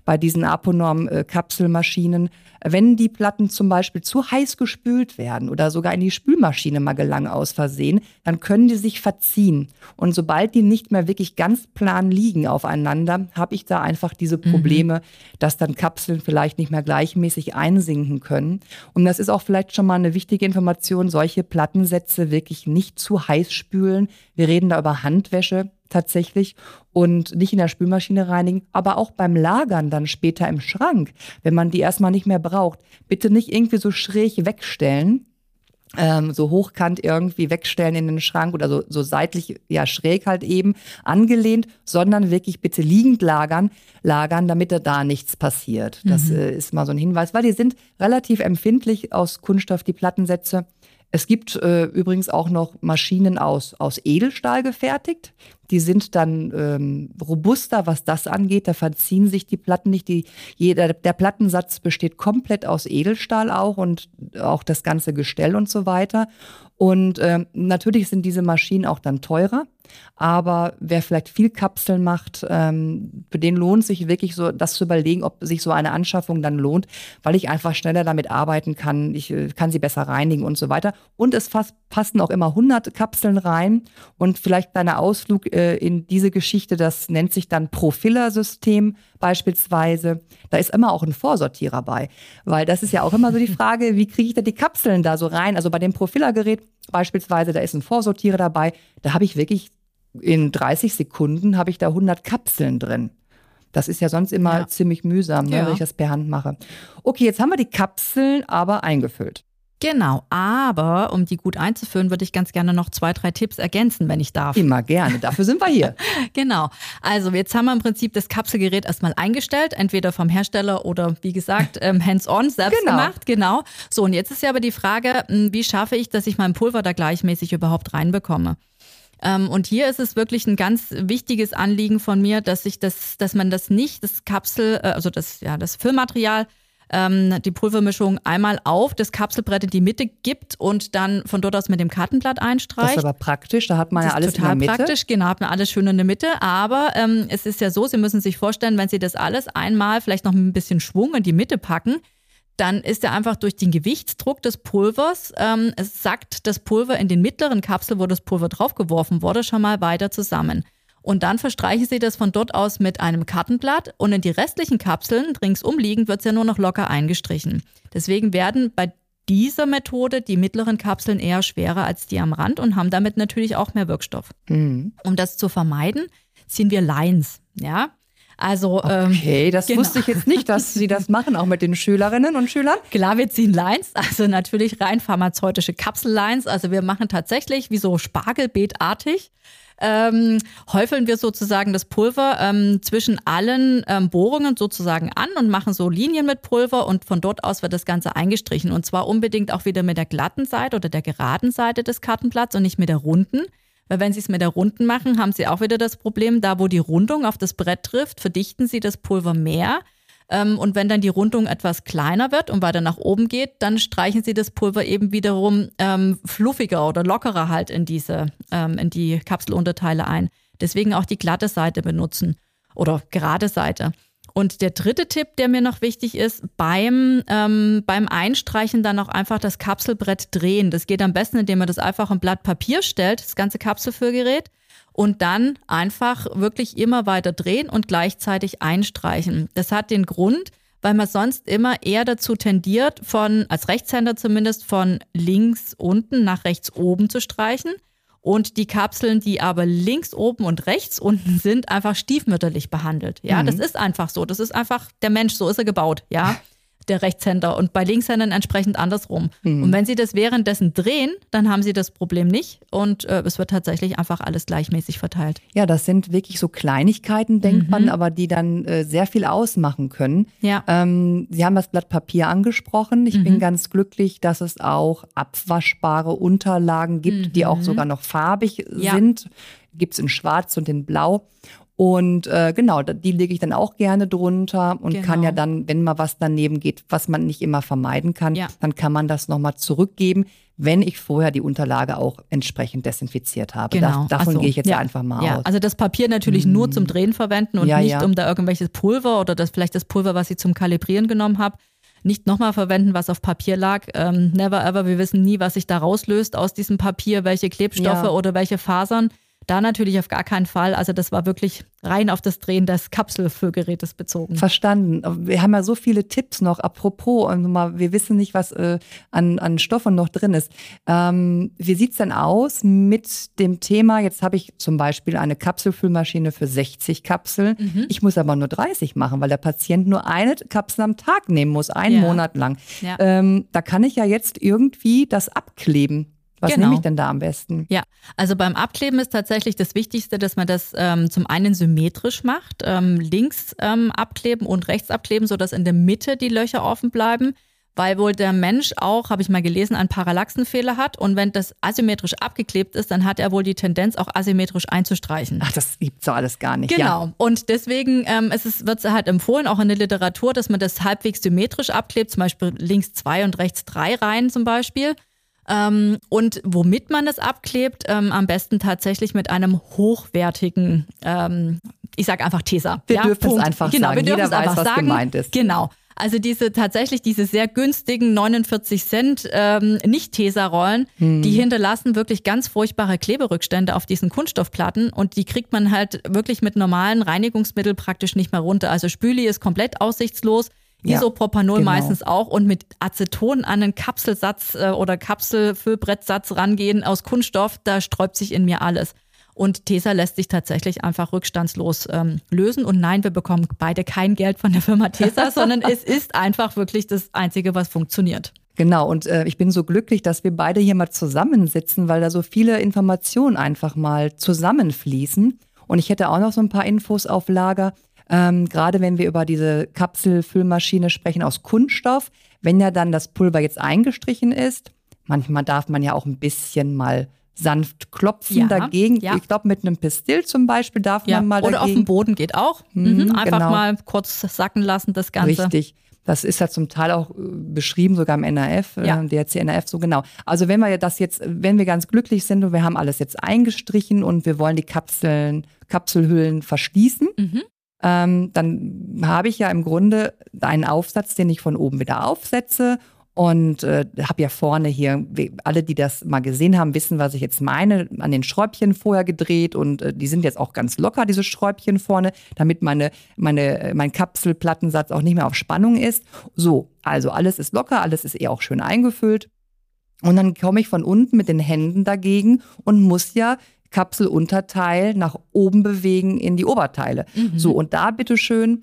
bei diesen Aponorm-Kapselmaschinen. Wenn die Platten zum Beispiel zu heiß gespült werden oder sogar in die Spülmaschine mal gelangen aus Versehen, dann können die sich verziehen. Und sobald die nicht mehr wirklich ganz plan liegen aufeinander, habe ich da einfach diese mhm. Probleme, mhm. dass dann Kapseln vielleicht nicht mehr gleichmäßig einsinken können. Und das ist auch vielleicht schon mal eine wichtige Information, solche Plattensätze wirklich nicht zu heiß spülen. Wir reden da über Handwäsche tatsächlich und nicht in der Spülmaschine reinigen, aber auch beim Lagern dann später im Schrank, wenn man die erstmal nicht mehr braucht. Bitte nicht irgendwie so schräg wegstellen, ähm, so hochkant irgendwie wegstellen in den Schrank oder so, so seitlich, ja schräg halt eben angelehnt, sondern wirklich bitte liegend lagern, lagern, damit da nichts passiert. Das mhm. äh, ist mal so ein Hinweis, weil die sind relativ empfindlich aus Kunststoff, die Plattensätze. Es gibt äh, übrigens auch noch Maschinen aus, aus Edelstahl gefertigt. Die sind dann ähm, robuster, was das angeht. Da verziehen sich die Platten nicht. Die, jeder, der Plattensatz besteht komplett aus Edelstahl auch und auch das ganze Gestell und so weiter. Und ähm, natürlich sind diese Maschinen auch dann teurer. Aber wer vielleicht viel Kapseln macht, ähm, für den lohnt sich wirklich so, das zu überlegen, ob sich so eine Anschaffung dann lohnt, weil ich einfach schneller damit arbeiten kann. Ich äh, kann sie besser reinigen und so weiter. Und es fast, passen auch immer 100 Kapseln rein. Und vielleicht deiner Ausflug äh, in diese Geschichte, das nennt sich dann Profiller-System beispielsweise. Da ist immer auch ein Vorsortierer bei. Weil das ist ja auch immer so die Frage, wie kriege ich da die Kapseln da so rein? Also bei dem Profiller-Gerät beispielsweise, da ist ein Vorsortierer dabei. Da habe ich wirklich in 30 Sekunden habe ich da 100 Kapseln drin. Das ist ja sonst immer ja. ziemlich mühsam, ne, ja. wenn ich das per Hand mache. Okay, jetzt haben wir die Kapseln aber eingefüllt. Genau, aber um die gut einzufüllen, würde ich ganz gerne noch zwei, drei Tipps ergänzen, wenn ich darf. Immer gerne, dafür sind wir hier. genau, also jetzt haben wir im Prinzip das Kapselgerät erstmal eingestellt, entweder vom Hersteller oder wie gesagt ähm, hands-on, selbst genau. gemacht, genau. So, und jetzt ist ja aber die Frage, hm, wie schaffe ich, dass ich mein Pulver da gleichmäßig überhaupt reinbekomme? Ähm, und hier ist es wirklich ein ganz wichtiges Anliegen von mir, dass ich das, dass man das nicht, das Kapsel, äh, also das, ja, das Füllmaterial, ähm, die Pulvermischung einmal auf das Kapselbrett in die Mitte gibt und dann von dort aus mit dem Kartenblatt einstreicht. Das ist aber praktisch, da hat man das ja alles total in der Mitte. praktisch, genau, hat man alles schön in der Mitte. Aber ähm, es ist ja so, Sie müssen sich vorstellen, wenn Sie das alles einmal vielleicht noch mit ein bisschen Schwung in die Mitte packen, dann ist er einfach durch den Gewichtsdruck des Pulvers, ähm, es sackt das Pulver in den mittleren Kapsel, wo das Pulver draufgeworfen wurde, schon mal weiter zusammen. Und dann verstreichen Sie das von dort aus mit einem Kartenblatt und in die restlichen Kapseln ringsum liegend wird es ja nur noch locker eingestrichen. Deswegen werden bei dieser Methode die mittleren Kapseln eher schwerer als die am Rand und haben damit natürlich auch mehr Wirkstoff. Mhm. Um das zu vermeiden, ziehen wir Lines. Ja, also ähm, okay, das genau. wusste ich jetzt nicht, dass Sie das machen, auch mit den Schülerinnen und Schülern. Klar, wir ziehen Lines, also natürlich rein pharmazeutische Kapsellines. Also wir machen tatsächlich wie so Spargelbeetartig ähm, häufeln wir sozusagen das Pulver ähm, zwischen allen ähm, Bohrungen sozusagen an und machen so Linien mit Pulver und von dort aus wird das Ganze eingestrichen. Und zwar unbedingt auch wieder mit der glatten Seite oder der geraden Seite des Kartenblatts und nicht mit der runden. Weil wenn Sie es mit der runden machen, haben Sie auch wieder das Problem, da wo die Rundung auf das Brett trifft, verdichten Sie das Pulver mehr. Ähm, und wenn dann die Rundung etwas kleiner wird und weiter nach oben geht, dann streichen Sie das Pulver eben wiederum ähm, fluffiger oder lockerer halt in diese, ähm, in die Kapselunterteile ein. Deswegen auch die glatte Seite benutzen oder gerade Seite. Und der dritte Tipp, der mir noch wichtig ist, beim, ähm, beim Einstreichen dann auch einfach das Kapselbrett drehen. Das geht am besten, indem man das einfach ein Blatt Papier stellt, das ganze Kapselfüllgerät, und dann einfach wirklich immer weiter drehen und gleichzeitig einstreichen. Das hat den Grund, weil man sonst immer eher dazu tendiert, von, als Rechtshänder zumindest, von links unten nach rechts oben zu streichen und die Kapseln, die aber links oben und rechts unten sind, einfach stiefmütterlich behandelt. Ja, mhm. das ist einfach so. Das ist einfach der Mensch, so ist er gebaut. Ja. der Rechtshänder und bei Linkshändern entsprechend andersrum. Mhm. Und wenn Sie das währenddessen drehen, dann haben Sie das Problem nicht und äh, es wird tatsächlich einfach alles gleichmäßig verteilt. Ja, das sind wirklich so Kleinigkeiten, denkt mhm. man, aber die dann äh, sehr viel ausmachen können. Ja. Ähm, Sie haben das Blatt Papier angesprochen. Ich mhm. bin ganz glücklich, dass es auch abwaschbare Unterlagen gibt, die auch mhm. sogar noch farbig ja. sind. Gibt es in Schwarz und in Blau. Und äh, genau, die lege ich dann auch gerne drunter und genau. kann ja dann, wenn mal was daneben geht, was man nicht immer vermeiden kann, ja. dann kann man das nochmal zurückgeben, wenn ich vorher die Unterlage auch entsprechend desinfiziert habe. Genau. Da, davon so. gehe ich jetzt ja. einfach mal ja. aus. Also das Papier natürlich mhm. nur zum Drehen verwenden und nicht um da irgendwelches Pulver oder das vielleicht das Pulver, was ich zum Kalibrieren genommen habe, nicht nochmal verwenden, was auf Papier lag. Ähm, never ever, wir wissen nie, was sich da rauslöst aus diesem Papier, welche Klebstoffe oder welche Fasern. Da natürlich auf gar keinen Fall. Also das war wirklich rein auf das Drehen des Kapselfüllgerätes bezogen. Verstanden. Wir haben ja so viele Tipps noch. Apropos, und mal, wir wissen nicht, was äh, an, an Stoffen noch drin ist. Ähm, wie sieht es denn aus mit dem Thema, jetzt habe ich zum Beispiel eine Kapselfüllmaschine für 60 Kapseln. Mhm. Ich muss aber nur 30 machen, weil der Patient nur eine Kapsel am Tag nehmen muss, einen ja. Monat lang. Ja. Ähm, da kann ich ja jetzt irgendwie das abkleben. Was genau. nehme ich denn da am besten? Ja, also beim Abkleben ist tatsächlich das Wichtigste, dass man das ähm, zum einen symmetrisch macht, ähm, links ähm, abkleben und rechts abkleben, sodass in der Mitte die Löcher offen bleiben, weil wohl der Mensch auch, habe ich mal gelesen, einen Parallaxenfehler hat und wenn das asymmetrisch abgeklebt ist, dann hat er wohl die Tendenz, auch asymmetrisch einzustreichen. Ach, das gibt so alles gar nicht. Genau. Ja. Und deswegen ähm, ist es, wird es halt empfohlen, auch in der Literatur, dass man das halbwegs symmetrisch abklebt, zum Beispiel links zwei und rechts drei Reihen zum Beispiel. Ähm, und womit man es abklebt, ähm, am besten tatsächlich mit einem hochwertigen, ähm, ich sage einfach Tesa. Wir ja, dürfen Punkt. es einfach genau, sagen. Jeder weiß, was sagen. gemeint ist. Genau. Also diese tatsächlich diese sehr günstigen 49 Cent ähm, Nicht-Tesa-Rollen, hm. die hinterlassen wirklich ganz furchtbare Kleberückstände auf diesen Kunststoffplatten und die kriegt man halt wirklich mit normalen Reinigungsmitteln praktisch nicht mehr runter. Also Spüli ist komplett aussichtslos. Isopropanol genau. meistens auch und mit Aceton an einen Kapselsatz äh, oder Kapselfüllbrettsatz rangehen aus Kunststoff, da sträubt sich in mir alles. Und Tesa lässt sich tatsächlich einfach rückstandslos ähm, lösen. Und nein, wir bekommen beide kein Geld von der Firma Tesa, sondern es ist einfach wirklich das Einzige, was funktioniert. Genau, und äh, ich bin so glücklich, dass wir beide hier mal zusammensitzen, weil da so viele Informationen einfach mal zusammenfließen. Und ich hätte auch noch so ein paar Infos auf Lager. Ähm, gerade wenn wir über diese Kapselfüllmaschine sprechen aus Kunststoff, wenn ja dann das Pulver jetzt eingestrichen ist, manchmal darf man ja auch ein bisschen mal sanft klopfen ja, dagegen. Ja. Ich glaube, mit einem Pistil zum Beispiel darf ja. man mal Oder dagegen. auf dem Boden geht auch. Mhm, mhm, einfach genau. mal kurz sacken lassen, das Ganze. Richtig. Das ist ja zum Teil auch äh, beschrieben, sogar im NRF, äh, ja. DRC NRF, so genau. Also wenn wir das jetzt, wenn wir ganz glücklich sind und wir haben alles jetzt eingestrichen und wir wollen die Kapseln, Kapselhüllen verschließen, mhm ähm, dann habe ich ja im Grunde einen Aufsatz, den ich von oben wieder aufsetze und äh, habe ja vorne hier, alle, die das mal gesehen haben, wissen, was ich jetzt meine, an den Schräubchen vorher gedreht und äh, die sind jetzt auch ganz locker, diese Schräubchen vorne, damit meine, meine, mein Kapselplattensatz auch nicht mehr auf Spannung ist. So, also alles ist locker, alles ist eher auch schön eingefüllt. Und dann komme ich von unten mit den Händen dagegen und muss ja Kapselunterteil nach oben bewegen in die Oberteile. Mhm. So, und da bitteschön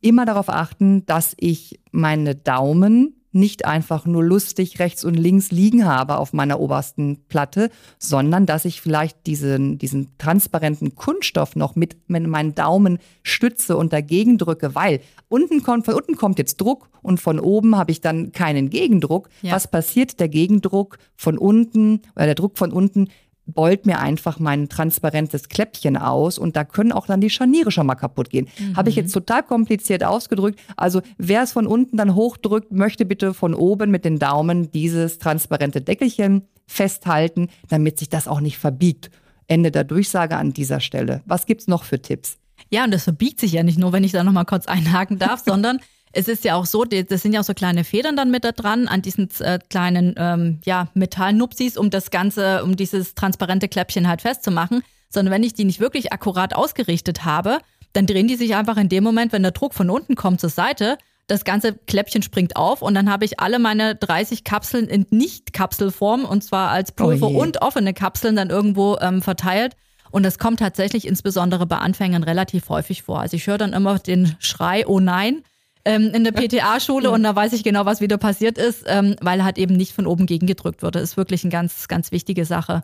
immer darauf achten, dass ich meine Daumen nicht einfach nur lustig rechts und links liegen habe auf meiner obersten Platte, sondern dass ich vielleicht diesen, diesen transparenten Kunststoff noch mit, mit meinen Daumen stütze und dagegen drücke, weil unten kommt, von unten kommt jetzt Druck und von oben habe ich dann keinen Gegendruck. Ja. Was passiert? Der Gegendruck von unten oder der Druck von unten beult mir einfach mein transparentes Kläppchen aus und da können auch dann die Scharniere schon mal kaputt gehen. Mhm. Habe ich jetzt total kompliziert ausgedrückt. Also wer es von unten dann hochdrückt, möchte bitte von oben mit den Daumen dieses transparente Deckelchen festhalten, damit sich das auch nicht verbiegt. Ende der Durchsage an dieser Stelle. Was gibt's noch für Tipps? Ja, und das verbiegt sich ja nicht nur, wenn ich da nochmal kurz einhaken darf, sondern es ist ja auch so, das sind ja auch so kleine Federn dann mit da dran an diesen äh, kleinen ähm, ja, Metallnupsis, um das Ganze, um dieses transparente Kläppchen halt festzumachen. Sondern wenn ich die nicht wirklich akkurat ausgerichtet habe, dann drehen die sich einfach in dem Moment, wenn der Druck von unten kommt zur Seite, das ganze Kläppchen springt auf und dann habe ich alle meine 30 Kapseln in Nicht-Kapselform und zwar als Pulver oh und offene Kapseln dann irgendwo ähm, verteilt. Und das kommt tatsächlich insbesondere bei Anfängern relativ häufig vor. Also ich höre dann immer den Schrei, oh nein, ähm, in der PTA-Schule und da weiß ich genau, was wieder passiert ist, ähm, weil halt eben nicht von oben gegengedrückt wurde. Das ist wirklich eine ganz, ganz wichtige Sache.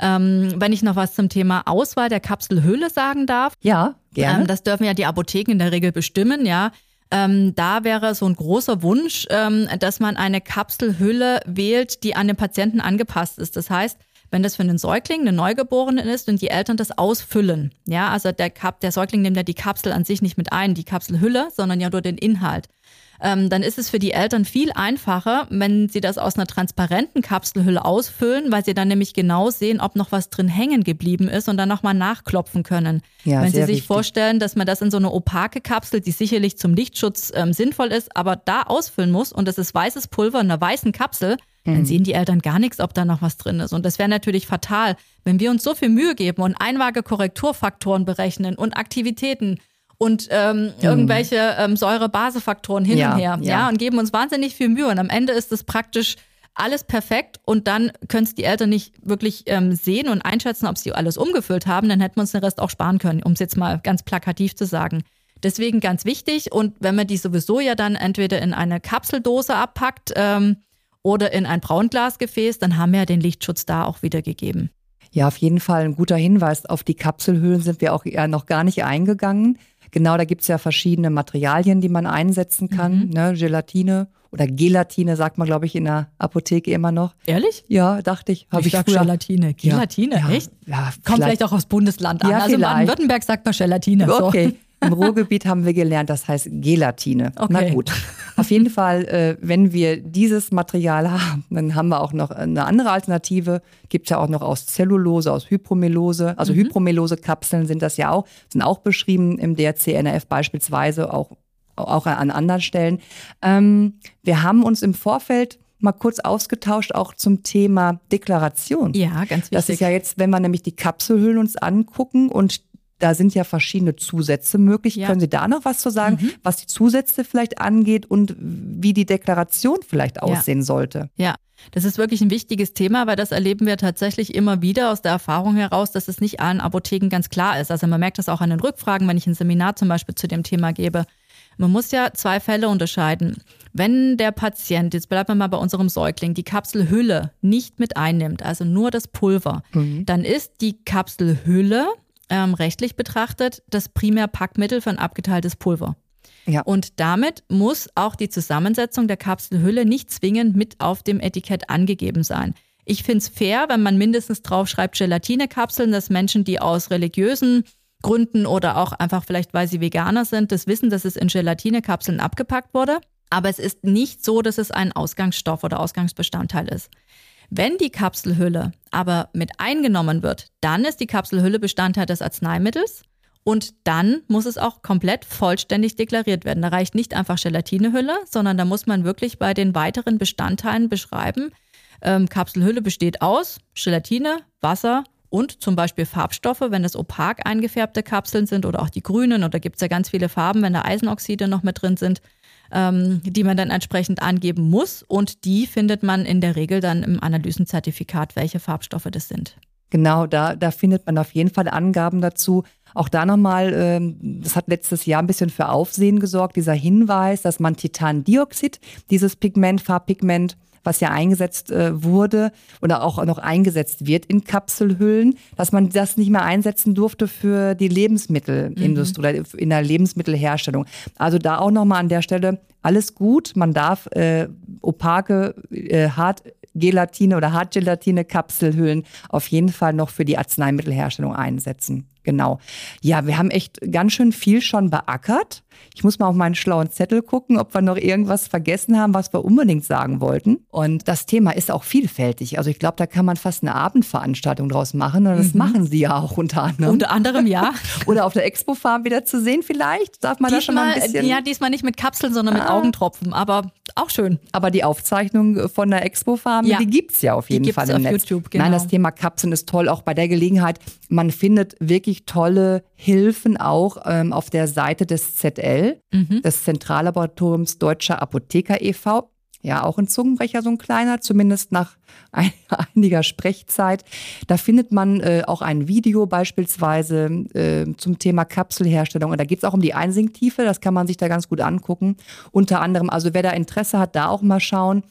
Ähm, wenn ich noch was zum Thema Auswahl der Kapselhülle sagen darf. Ja, gerne. Ähm, das dürfen ja die Apotheken in der Regel bestimmen, ja. Ähm, da wäre so ein großer Wunsch, ähm, dass man eine Kapselhülle wählt, die an den Patienten angepasst ist. Das heißt, wenn das für einen Säugling, eine Neugeborene ist und die Eltern das ausfüllen. Ja, also der, Kap der Säugling nimmt ja die Kapsel an sich nicht mit ein, die Kapselhülle, sondern ja nur den Inhalt. Ähm, dann ist es für die Eltern viel einfacher, wenn sie das aus einer transparenten Kapselhülle ausfüllen, weil sie dann nämlich genau sehen, ob noch was drin hängen geblieben ist und dann nochmal nachklopfen können. Ja, wenn sie sich wichtig. vorstellen, dass man das in so eine opake Kapsel, die sicherlich zum Lichtschutz ähm, sinnvoll ist, aber da ausfüllen muss und das ist weißes Pulver in einer weißen Kapsel, dann mhm. sehen die Eltern gar nichts, ob da noch was drin ist. Und das wäre natürlich fatal, wenn wir uns so viel Mühe geben und Einwaage-Korrekturfaktoren berechnen und Aktivitäten und ähm, mhm. irgendwelche ähm, Säure-Base-Faktoren hin ja, und her, ja. ja, und geben uns wahnsinnig viel Mühe. Und am Ende ist es praktisch alles perfekt und dann können es die Eltern nicht wirklich ähm, sehen und einschätzen, ob sie alles umgefüllt haben, dann hätten wir uns den Rest auch sparen können, um es jetzt mal ganz plakativ zu sagen. Deswegen ganz wichtig und wenn man die sowieso ja dann entweder in eine Kapseldose abpackt, ähm, oder in ein Braunglasgefäß, dann haben wir ja den Lichtschutz da auch wieder gegeben. Ja, auf jeden Fall ein guter Hinweis. Auf die Kapselhüllen sind wir auch eher noch gar nicht eingegangen. Genau, da gibt's ja verschiedene Materialien, die man einsetzen kann. Mhm. Ne, Gelatine oder Gelatine sagt man, glaube ich, in der Apotheke immer noch. Ehrlich? Ja, dachte ich. Habe ich, ich früher. Gelatine. Gelatine, ja, echt? Ja, Kommt vielleicht auch aufs Bundesland an. Ja, also in Baden-Württemberg sagt man Gelatine. Okay. So. Im Ruhrgebiet haben wir gelernt, das heißt Gelatine. Okay. Na gut. Auf jeden Fall, äh, wenn wir dieses Material haben, dann haben wir auch noch eine andere Alternative. Gibt es ja auch noch aus Zellulose, aus Hypromelose. Also mhm. Hypromelose-Kapseln sind das ja auch, sind auch beschrieben im DRC-NRF beispielsweise, auch, auch an anderen Stellen. Ähm, wir haben uns im Vorfeld mal kurz ausgetauscht, auch zum Thema Deklaration. Ja, ganz wichtig. Das ist ja jetzt, wenn wir nämlich die Kapselhüllen uns angucken und da sind ja verschiedene Zusätze möglich. Ja. Können Sie da noch was zu sagen, mhm. was die Zusätze vielleicht angeht und wie die Deklaration vielleicht aussehen ja. sollte? Ja. Das ist wirklich ein wichtiges Thema, weil das erleben wir tatsächlich immer wieder aus der Erfahrung heraus, dass es nicht allen Apotheken ganz klar ist. Also man merkt das auch an den Rückfragen, wenn ich ein Seminar zum Beispiel zu dem Thema gebe. Man muss ja zwei Fälle unterscheiden. Wenn der Patient, jetzt bleiben wir mal bei unserem Säugling, die Kapselhülle nicht mit einnimmt, also nur das Pulver, mhm. dann ist die Kapselhülle ähm, rechtlich betrachtet das Primärpackmittel für ein abgeteiltes Pulver. Ja. Und damit muss auch die Zusammensetzung der Kapselhülle nicht zwingend mit auf dem Etikett angegeben sein. Ich finde es fair, wenn man mindestens drauf schreibt Gelatinekapseln, dass Menschen, die aus religiösen Gründen oder auch einfach vielleicht, weil sie Veganer sind, das wissen, dass es in Gelatinekapseln abgepackt wurde. Aber es ist nicht so, dass es ein Ausgangsstoff oder Ausgangsbestandteil ist. Wenn die Kapselhülle aber mit eingenommen wird, dann ist die Kapselhülle Bestandteil des Arzneimittels und dann muss es auch komplett vollständig deklariert werden. Da reicht nicht einfach Gelatinehülle, sondern da muss man wirklich bei den weiteren Bestandteilen beschreiben, ähm, Kapselhülle besteht aus Gelatine, Wasser und zum Beispiel Farbstoffe, wenn es opak eingefärbte Kapseln sind oder auch die grünen oder gibt es ja ganz viele Farben, wenn da Eisenoxide noch mit drin sind ähm, die man dann entsprechend angeben muss. Und die findet man in der Regel dann im Analysenzertifikat, welche Farbstoffe das sind. Genau, da, da findet man auf jeden Fall Angaben dazu. Auch da nochmal, ähm, das hat letztes Jahr ein bisschen für Aufsehen gesorgt, dieser Hinweis, dass man Titandioxid, dieses Pigment, Farbpigment, was ja eingesetzt äh, wurde oder auch noch eingesetzt wird in Kapselhüllen, dass man das nicht mehr einsetzen durfte für die Lebensmittelindustrie mhm. oder in der Lebensmittelherstellung. Also da auch nochmal an der Stelle alles gut. Man darf äh, opake, äh, hart Gelatine oder Hartgelatine Kapselhüllen auf jeden Fall noch für die Arzneimittelherstellung einsetzen. Genau. Ja, wir haben echt ganz schön viel schon beackert. Ich muss mal auf meinen schlauen Zettel gucken, ob wir noch irgendwas vergessen haben, was wir unbedingt sagen wollten. Und das Thema ist auch vielfältig. Also ich glaube, da kann man fast eine Abendveranstaltung draus machen. Und das mhm. machen sie ja auch unter anderem. Unter anderem, ja. Oder auf der Expo-Farm wieder zu sehen vielleicht. Darf man diesmal, da schon mal ein bisschen... Ja, diesmal nicht mit Kapseln, sondern mit ah. Augentropfen. Aber auch schön. Aber die Aufzeichnung von der Expo-Farm, ja. die gibt's ja auf jeden die Fall im auf Netz. YouTube, genau. Nein, das Thema Kapseln ist toll. Auch bei der Gelegenheit, man findet wirklich tolle Hilfen auch ähm, auf der Seite des ZL, mhm. des Zentrallaboratoriums Deutscher Apotheker e.V. Ja, auch ein Zungenbrecher, so ein kleiner, zumindest nach ein, einiger Sprechzeit. Da findet man äh, auch ein Video beispielsweise äh, zum Thema Kapselherstellung. Und da geht es auch um die Einsinktiefe, das kann man sich da ganz gut angucken. Unter anderem, also wer da Interesse hat, da auch mal schauen.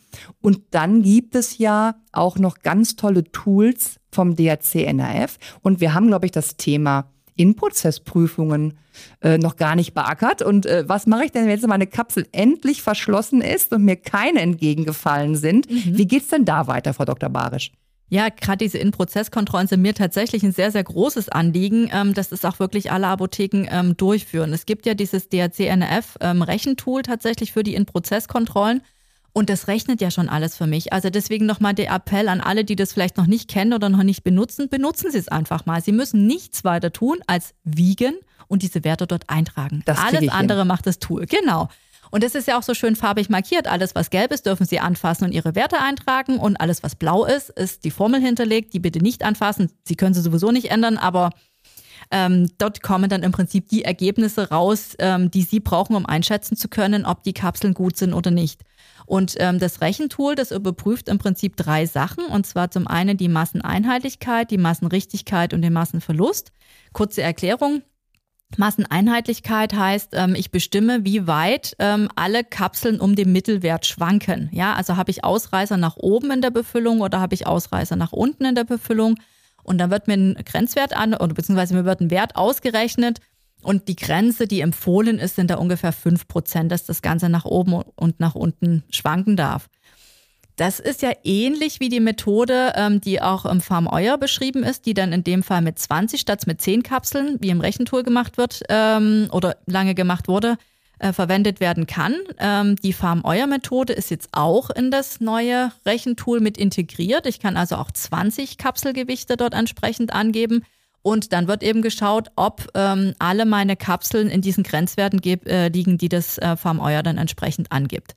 Und dann gibt es ja auch noch ganz tolle Tools vom DRC NRF. Und wir haben, glaube ich, das Thema in-Prozessprüfungen äh, noch gar nicht beackert. Und äh, was mache ich denn, wenn jetzt meine Kapsel endlich verschlossen ist und mir keine entgegengefallen sind? Mhm. Wie geht's denn da weiter, Frau Dr. Barisch? Ja, gerade diese In-Prozess-Kontrollen sind mir tatsächlich ein sehr, sehr großes Anliegen, ähm, dass das auch wirklich alle Apotheken ähm, durchführen. Es gibt ja dieses DRC-NF-Rechentool ähm, tatsächlich für die In-Prozess-Kontrollen. Und das rechnet ja schon alles für mich. Also deswegen nochmal der Appell an alle, die das vielleicht noch nicht kennen oder noch nicht benutzen, benutzen Sie es einfach mal. Sie müssen nichts weiter tun als wiegen und diese Werte dort eintragen. Das alles andere hin. macht das Tool. Genau. Und das ist ja auch so schön farbig markiert. Alles, was gelb ist, dürfen Sie anfassen und Ihre Werte eintragen. Und alles, was blau ist, ist die Formel hinterlegt. Die bitte nicht anfassen. Sie können sie sowieso nicht ändern, aber ähm, dort kommen dann im Prinzip die Ergebnisse raus, ähm, die Sie brauchen, um einschätzen zu können, ob die Kapseln gut sind oder nicht. Und ähm, das Rechentool, das überprüft im Prinzip drei Sachen. Und zwar zum einen die Masseneinheitlichkeit, die Massenrichtigkeit und den Massenverlust. Kurze Erklärung. Masseneinheitlichkeit heißt, ähm, ich bestimme, wie weit ähm, alle Kapseln um den Mittelwert schwanken. Ja, also habe ich Ausreißer nach oben in der Befüllung oder habe ich Ausreißer nach unten in der Befüllung? Und dann wird mir ein Grenzwert an oder beziehungsweise mir wird ein Wert ausgerechnet, und die Grenze, die empfohlen ist, sind da ungefähr fünf Prozent, dass das Ganze nach oben und nach unten schwanken darf. Das ist ja ähnlich wie die Methode, ähm, die auch im Farm Euer beschrieben ist, die dann in dem Fall mit 20 statt mit 10 Kapseln, wie im Rechentool gemacht wird ähm, oder lange gemacht wurde, äh, verwendet werden kann. Ähm, die Farm Euer Methode ist jetzt auch in das neue Rechentool mit integriert. Ich kann also auch 20 Kapselgewichte dort entsprechend angeben und dann wird eben geschaut, ob ähm, alle meine Kapseln in diesen Grenzwerten äh, liegen, die das äh, Farm Euer dann entsprechend angibt.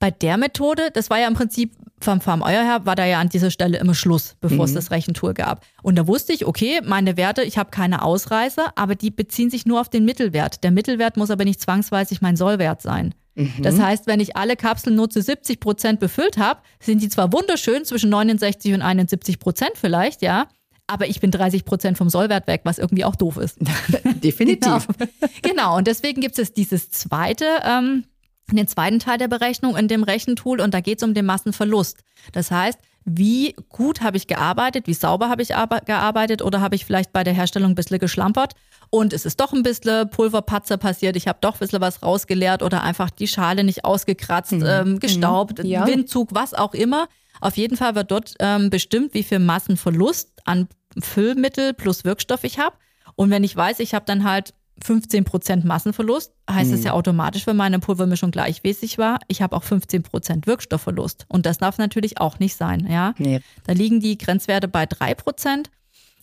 Bei der Methode, das war ja im Prinzip vom Farm Euer her, war da ja an dieser Stelle immer Schluss, bevor mhm. es das Rechentool gab. Und da wusste ich, okay, meine Werte, ich habe keine Ausreißer, aber die beziehen sich nur auf den Mittelwert. Der Mittelwert muss aber nicht zwangsweise mein Sollwert sein. Mhm. Das heißt, wenn ich alle Kapseln nur zu 70 Prozent befüllt habe, sind die zwar wunderschön, zwischen 69 und 71 Prozent vielleicht, ja, aber ich bin 30 Prozent vom Sollwert weg, was irgendwie auch doof ist. Definitiv. genau. genau. Und deswegen gibt es dieses zweite, ähm, den zweiten Teil der Berechnung in dem Rechentool und da geht es um den Massenverlust. Das heißt, wie gut habe ich gearbeitet, wie sauber habe ich gearbeitet oder habe ich vielleicht bei der Herstellung ein bisschen geschlampert und es ist doch ein bisschen Pulverpatzer passiert, ich habe doch ein bisschen was rausgeleert oder einfach die Schale nicht ausgekratzt, mhm. ähm, gestaubt, mhm. ja. Windzug, was auch immer. Auf jeden Fall wird dort ähm, bestimmt, wie viel Massenverlust an Füllmittel plus Wirkstoff ich habe. Und wenn ich weiß, ich habe dann halt 15 Prozent Massenverlust, heißt es mhm. ja automatisch, wenn meine Pulvermischung gleichmäßig war, ich habe auch 15 Prozent Wirkstoffverlust. Und das darf natürlich auch nicht sein, ja. Nee. Da liegen die Grenzwerte bei drei Prozent.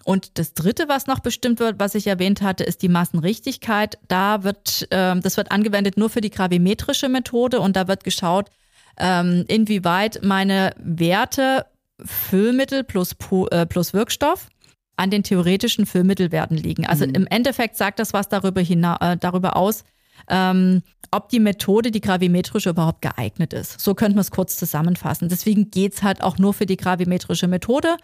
Und das dritte, was noch bestimmt wird, was ich erwähnt hatte, ist die Massenrichtigkeit. Da wird, äh, das wird angewendet nur für die gravimetrische Methode und da wird geschaut, ähm, inwieweit meine Werte Füllmittel plus, äh, plus Wirkstoff an den theoretischen Füllmittelwerten liegen. Also mhm. im Endeffekt sagt das was darüber, äh, darüber aus, ähm, ob die Methode, die gravimetrische, überhaupt geeignet ist. So könnte man es kurz zusammenfassen. Deswegen geht es halt auch nur für die gravimetrische Methode.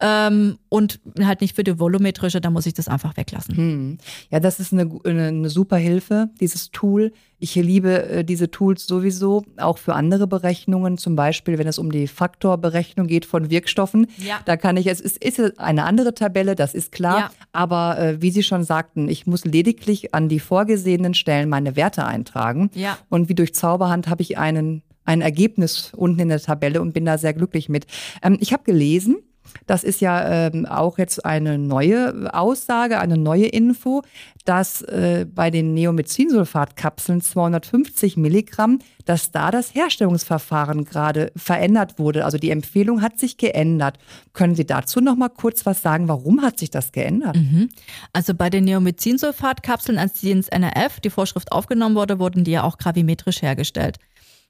Ähm, und halt nicht für die volumetrische, dann muss ich das einfach weglassen. Hm. Ja, das ist eine, eine, eine, super Hilfe, dieses Tool. Ich liebe äh, diese Tools sowieso, auch für andere Berechnungen, zum Beispiel, wenn es um die Faktorberechnung geht von Wirkstoffen. Ja. Da kann ich, es ist, ist eine andere Tabelle, das ist klar, ja. aber äh, wie Sie schon sagten, ich muss lediglich an die vorgesehenen Stellen meine Werte eintragen. Ja. Und wie durch Zauberhand habe ich einen ein Ergebnis unten in der Tabelle und bin da sehr glücklich mit. Ähm, ich habe gelesen, das ist ja ähm, auch jetzt eine neue Aussage, eine neue Info, dass äh, bei den Neomethinsulfatkapseln 250 Milligramm, dass da das Herstellungsverfahren gerade verändert wurde. Also die Empfehlung hat sich geändert. Können Sie dazu noch mal kurz was sagen? Warum hat sich das geändert? Mhm. Also bei den Neomethinsulfatkapseln, als die ins NRF die Vorschrift aufgenommen wurde, wurden die ja auch gravimetrisch hergestellt.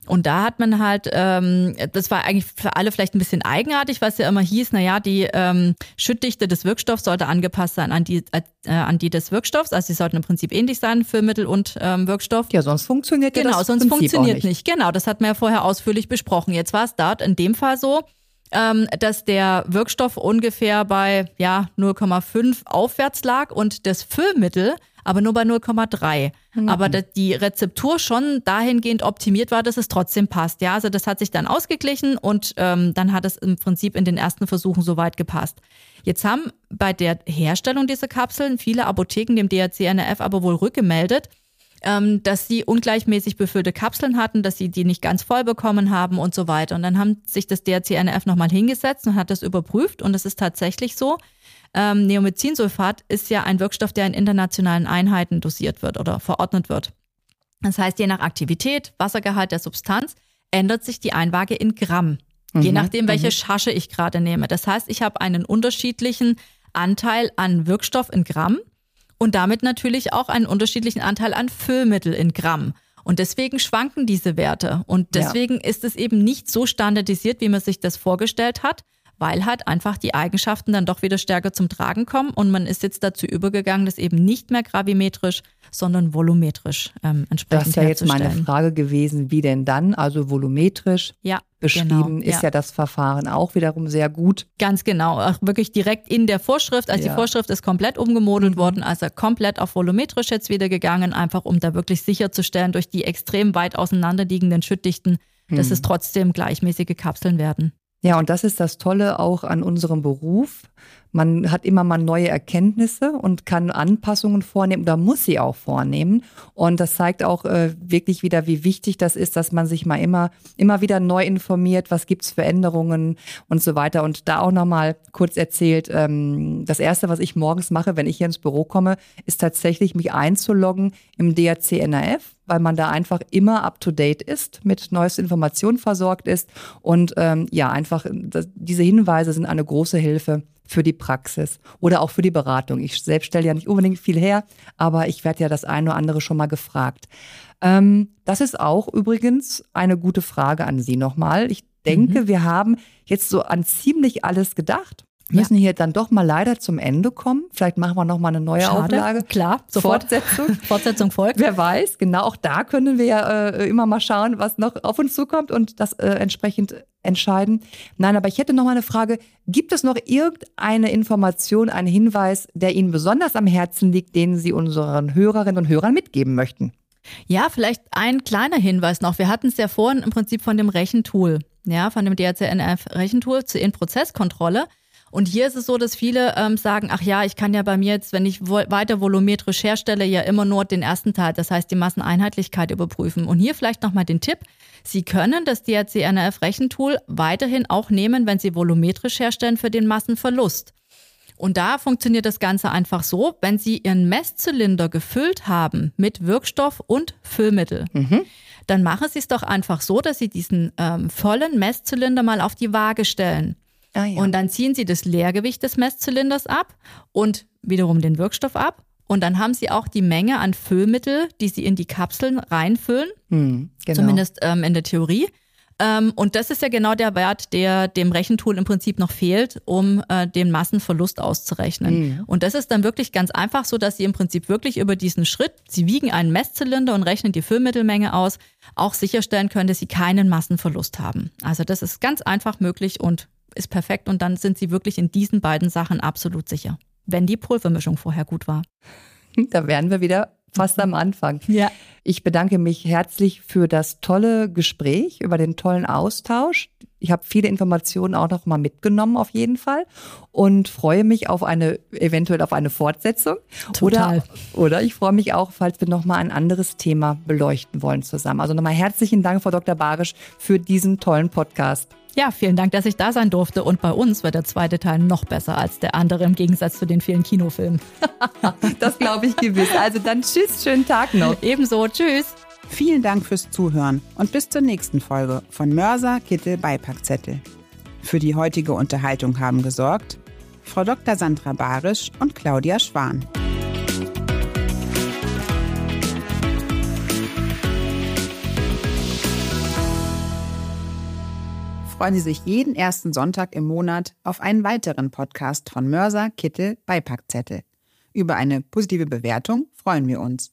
Und da hat man halt, ähm, das war eigentlich für alle vielleicht ein bisschen eigenartig, was ja immer hieß, naja, die ähm, Schüttdichte des Wirkstoffs sollte angepasst sein an die, äh, an die des Wirkstoffs. Also sie sollten im Prinzip ähnlich sein für Mittel und ähm, Wirkstoff. Ja, sonst funktioniert genau, ja das sonst Prinzip funktioniert nicht. nicht. Genau, das hat man ja vorher ausführlich besprochen. Jetzt war es dort in dem Fall so, ähm, dass der Wirkstoff ungefähr bei ja 0,5 aufwärts lag und das Füllmittel aber nur bei 0,3. Mhm. Aber die Rezeptur schon dahingehend optimiert war, dass es trotzdem passt. Ja, also das hat sich dann ausgeglichen und ähm, dann hat es im Prinzip in den ersten Versuchen soweit gepasst. Jetzt haben bei der Herstellung dieser Kapseln viele Apotheken dem DRC-NRF aber wohl rückgemeldet, ähm, dass sie ungleichmäßig befüllte Kapseln hatten, dass sie die nicht ganz voll bekommen haben und so weiter. Und dann haben sich das DRC-NRF nochmal hingesetzt und hat das überprüft und es ist tatsächlich so, ähm, Neomethinsulfat ist ja ein Wirkstoff, der in internationalen Einheiten dosiert wird oder verordnet wird. Das heißt, je nach Aktivität, Wassergehalt der Substanz ändert sich die Einwaage in Gramm, mhm. je nachdem, welche mhm. Charge ich gerade nehme. Das heißt, ich habe einen unterschiedlichen Anteil an Wirkstoff in Gramm und damit natürlich auch einen unterschiedlichen Anteil an Füllmittel in Gramm. Und deswegen schwanken diese Werte. Und deswegen ja. ist es eben nicht so standardisiert, wie man sich das vorgestellt hat, weil halt einfach die Eigenschaften dann doch wieder stärker zum Tragen kommen und man ist jetzt dazu übergegangen, das eben nicht mehr gravimetrisch, sondern volumetrisch ähm, entsprechend Das ist ja jetzt meine Frage gewesen, wie denn dann? Also volumetrisch ja, beschrieben genau, ist ja. ja. das Verfahren auch wiederum sehr gut. Ganz genau, auch wirklich direkt in der Vorschrift. Also ja. die Vorschrift ist komplett umgemodelt mhm. worden, also komplett auf volumetrisch jetzt wieder gegangen, einfach um da wirklich sicherzustellen durch die extrem weit auseinanderliegenden Schüttdichten, dass mhm. es trotzdem gleichmäßige Kapseln werden. Ja, und das ist das Tolle auch an unserem Beruf. Man hat immer mal neue Erkenntnisse und kann Anpassungen vornehmen oder muss sie auch vornehmen. Und das zeigt auch äh, wirklich wieder, wie wichtig das ist, dass man sich mal immer, immer wieder neu informiert, was gibt's für Änderungen und so weiter. Und da auch nochmal kurz erzählt, ähm, das Erste, was ich morgens mache, wenn ich hier ins Büro komme, ist tatsächlich mich einzuloggen im DRC NRF weil man da einfach immer up to date ist, mit neuesten Informationen versorgt ist. Und ähm, ja, einfach das, diese Hinweise sind eine große Hilfe für die Praxis oder auch für die Beratung. Ich selbst stelle ja nicht unbedingt viel her, aber ich werde ja das eine oder andere schon mal gefragt. Ähm, das ist auch übrigens eine gute Frage an Sie nochmal. Ich denke, mhm. wir haben jetzt so an ziemlich alles gedacht müssen ja. hier dann doch mal leider zum Ende kommen. Vielleicht machen wir noch mal eine neue Schade. Auflage. Klar, sofort. Fortsetzung. Fortsetzung folgt. Wer weiß, genau auch da können wir ja äh, immer mal schauen, was noch auf uns zukommt und das äh, entsprechend entscheiden. Nein, aber ich hätte noch mal eine Frage. Gibt es noch irgendeine Information, einen Hinweis, der Ihnen besonders am Herzen liegt, den Sie unseren Hörerinnen und Hörern mitgeben möchten? Ja, vielleicht ein kleiner Hinweis noch. Wir hatten es ja vorhin im Prinzip von dem Rechentool, ja, von dem DRCNF-Rechentool zur In-Prozess-Kontrolle. Und hier ist es so, dass viele ähm, sagen, ach ja, ich kann ja bei mir jetzt, wenn ich vo weiter volumetrisch herstelle, ja immer nur den ersten Teil, das heißt die Masseneinheitlichkeit überprüfen. Und hier vielleicht nochmal den Tipp. Sie können das DRC-NRF-Rechentool weiterhin auch nehmen, wenn Sie volumetrisch herstellen für den Massenverlust. Und da funktioniert das Ganze einfach so, wenn Sie Ihren Messzylinder gefüllt haben mit Wirkstoff und Füllmittel. Mhm. Dann machen Sie es doch einfach so, dass Sie diesen ähm, vollen Messzylinder mal auf die Waage stellen. Ah, ja. Und dann ziehen sie das Leergewicht des Messzylinders ab und wiederum den Wirkstoff ab. Und dann haben sie auch die Menge an Füllmittel, die sie in die Kapseln reinfüllen. Hm, genau. Zumindest ähm, in der Theorie. Ähm, und das ist ja genau der Wert, der dem Rechentool im Prinzip noch fehlt, um äh, den Massenverlust auszurechnen. Mhm. Und das ist dann wirklich ganz einfach so, dass Sie im Prinzip wirklich über diesen Schritt, Sie wiegen einen Messzylinder und rechnen die Füllmittelmenge aus, auch sicherstellen können, dass Sie keinen Massenverlust haben. Also das ist ganz einfach möglich und ist perfekt und dann sind Sie wirklich in diesen beiden Sachen absolut sicher. Wenn die Pulvermischung vorher gut war. Da wären wir wieder fast am Anfang. Ja. Ich bedanke mich herzlich für das tolle Gespräch, über den tollen Austausch. Ich habe viele Informationen auch noch mal mitgenommen auf jeden Fall und freue mich auf eine eventuell auf eine Fortsetzung Total. oder oder ich freue mich auch, falls wir noch mal ein anderes Thema beleuchten wollen zusammen. Also nochmal herzlichen Dank Frau Dr. Barisch für diesen tollen Podcast. Ja, vielen Dank, dass ich da sein durfte. Und bei uns wird der zweite Teil noch besser als der andere im Gegensatz zu den vielen Kinofilmen. das glaube ich gewiss. Also dann tschüss, schönen Tag noch. Ebenso, tschüss. Vielen Dank fürs Zuhören und bis zur nächsten Folge von Mörser Kittel Beipackzettel. Für die heutige Unterhaltung haben gesorgt Frau Dr. Sandra Barisch und Claudia Schwan. Freuen Sie sich jeden ersten Sonntag im Monat auf einen weiteren Podcast von Mörser Kittel Beipackzettel. Über eine positive Bewertung freuen wir uns.